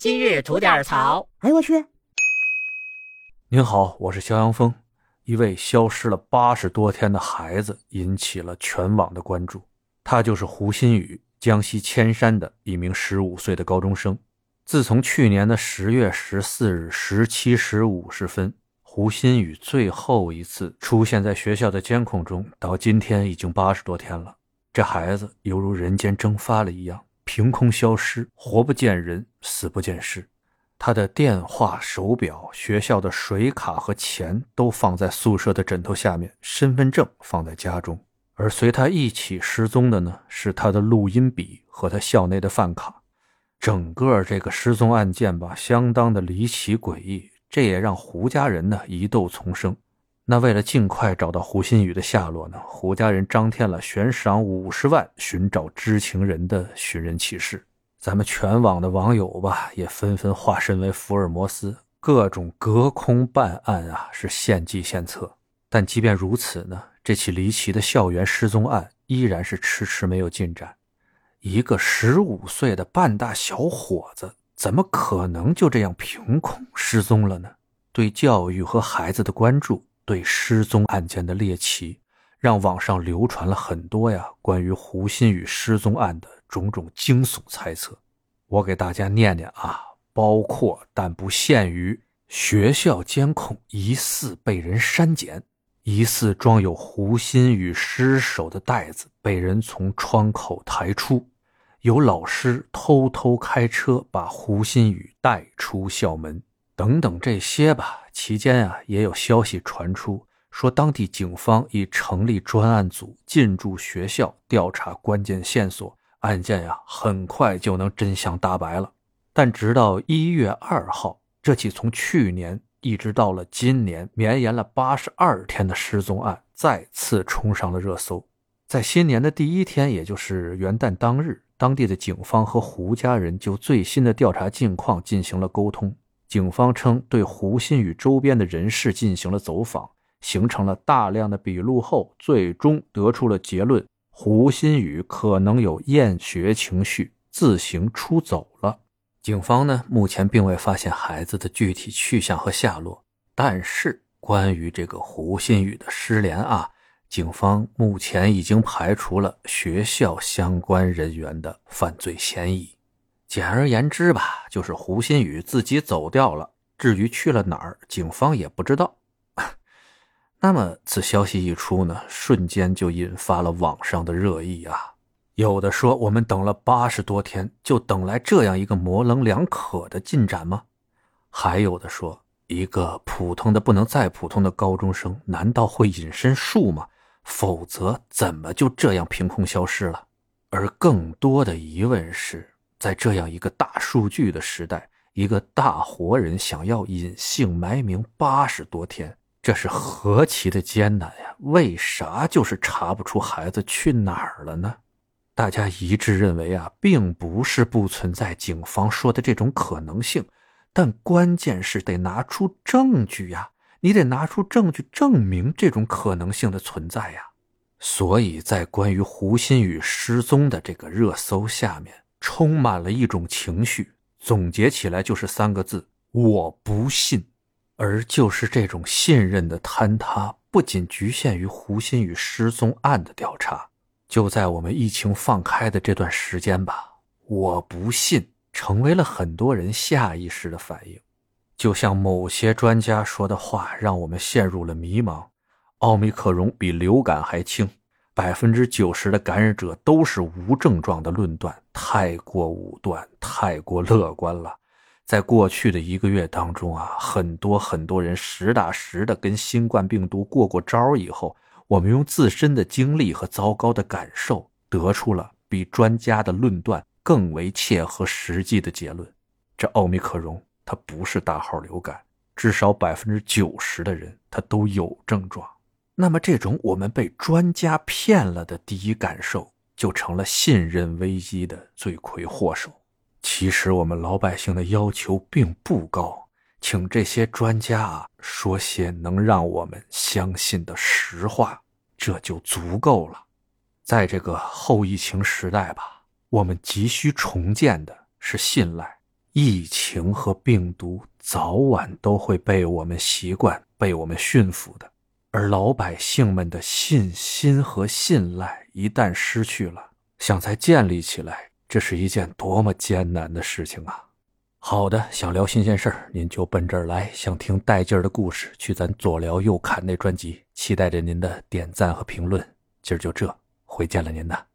今日吐点槽。哎呦我去！您好，我是肖阳峰。一位消失了八十多天的孩子引起了全网的关注。他就是胡鑫宇，江西铅山的一名十五岁的高中生。自从去年的十月十四日十七时五十分，胡鑫宇最后一次出现在学校的监控中，到今天已经八十多天了。这孩子犹如人间蒸发了一样，凭空消失，活不见人，死不见尸。他的电话、手表、学校的水卡和钱都放在宿舍的枕头下面，身份证放在家中。而随他一起失踪的呢，是他的录音笔和他校内的饭卡。整个这个失踪案件吧，相当的离奇诡异，这也让胡家人呢疑窦丛生。那为了尽快找到胡鑫宇的下落呢，胡家人张贴了悬赏五十万寻找知情人的寻人启事。咱们全网的网友吧，也纷纷化身为福尔摩斯，各种隔空办案啊，是献计献策。但即便如此呢，这起离奇的校园失踪案依然是迟迟没有进展。一个十五岁的半大小伙子，怎么可能就这样凭空失踪了呢？对教育和孩子的关注，对失踪案件的猎奇，让网上流传了很多呀关于胡鑫宇失踪案的。种种惊悚猜测，我给大家念念啊，包括但不限于学校监控疑似被人删减，疑似装有胡鑫宇尸首的袋子被人从窗口抬出，有老师偷偷开车把胡鑫宇带出校门，等等这些吧。期间啊，也有消息传出，说当地警方已成立专案组进驻学校调查关键线索。案件呀，很快就能真相大白了。但直到一月二号，这起从去年一直到了今年绵延了八十二天的失踪案再次冲上了热搜。在新年的第一天，也就是元旦当日，当地的警方和胡家人就最新的调查近况进行了沟通。警方称，对胡鑫宇周边的人士进行了走访，形成了大量的笔录后，最终得出了结论。胡鑫宇可能有厌学情绪，自行出走了。警方呢，目前并未发现孩子的具体去向和下落。但是，关于这个胡鑫宇的失联啊，警方目前已经排除了学校相关人员的犯罪嫌疑。简而言之吧，就是胡鑫宇自己走掉了。至于去了哪儿，警方也不知道。那么，此消息一出呢，瞬间就引发了网上的热议啊！有的说，我们等了八十多天，就等来这样一个模棱两可的进展吗？还有的说，一个普通的不能再普通的高中生，难道会隐身术吗？否则，怎么就这样凭空消失了？而更多的疑问是，在这样一个大数据的时代，一个大活人想要隐姓埋名八十多天。这是何其的艰难呀！为啥就是查不出孩子去哪儿了呢？大家一致认为啊，并不是不存在警方说的这种可能性，但关键是得拿出证据呀！你得拿出证据证明这种可能性的存在呀！所以在关于胡鑫宇失踪的这个热搜下面，充满了一种情绪，总结起来就是三个字：我不信。而就是这种信任的坍塌，不仅局限于胡鑫宇失踪案的调查，就在我们疫情放开的这段时间吧，我不信成为了很多人下意识的反应。就像某些专家说的话，让我们陷入了迷茫：奥密克戎比流感还轻，百分之九十的感染者都是无症状的论断，太过武断，太过乐观了。在过去的一个月当中啊，很多很多人实打实的跟新冠病毒过过招以后，我们用自身的经历和糟糕的感受，得出了比专家的论断更为切合实际的结论：这奥密克戎它不是大号流感，至少百分之九十的人他都有症状。那么，这种我们被专家骗了的第一感受，就成了信任危机的罪魁祸首。其实我们老百姓的要求并不高，请这些专家啊说些能让我们相信的实话，这就足够了。在这个后疫情时代吧，我们急需重建的是信赖，疫情和病毒早晚都会被我们习惯、被我们驯服的，而老百姓们的信心和信赖一旦失去了，想再建立起来，这是一件多么艰难的事情啊！好的，想聊新鲜事儿，您就奔这儿来；想听带劲儿的故事，去咱左聊右侃那专辑。期待着您的点赞和评论。今儿就这，回见了您呐。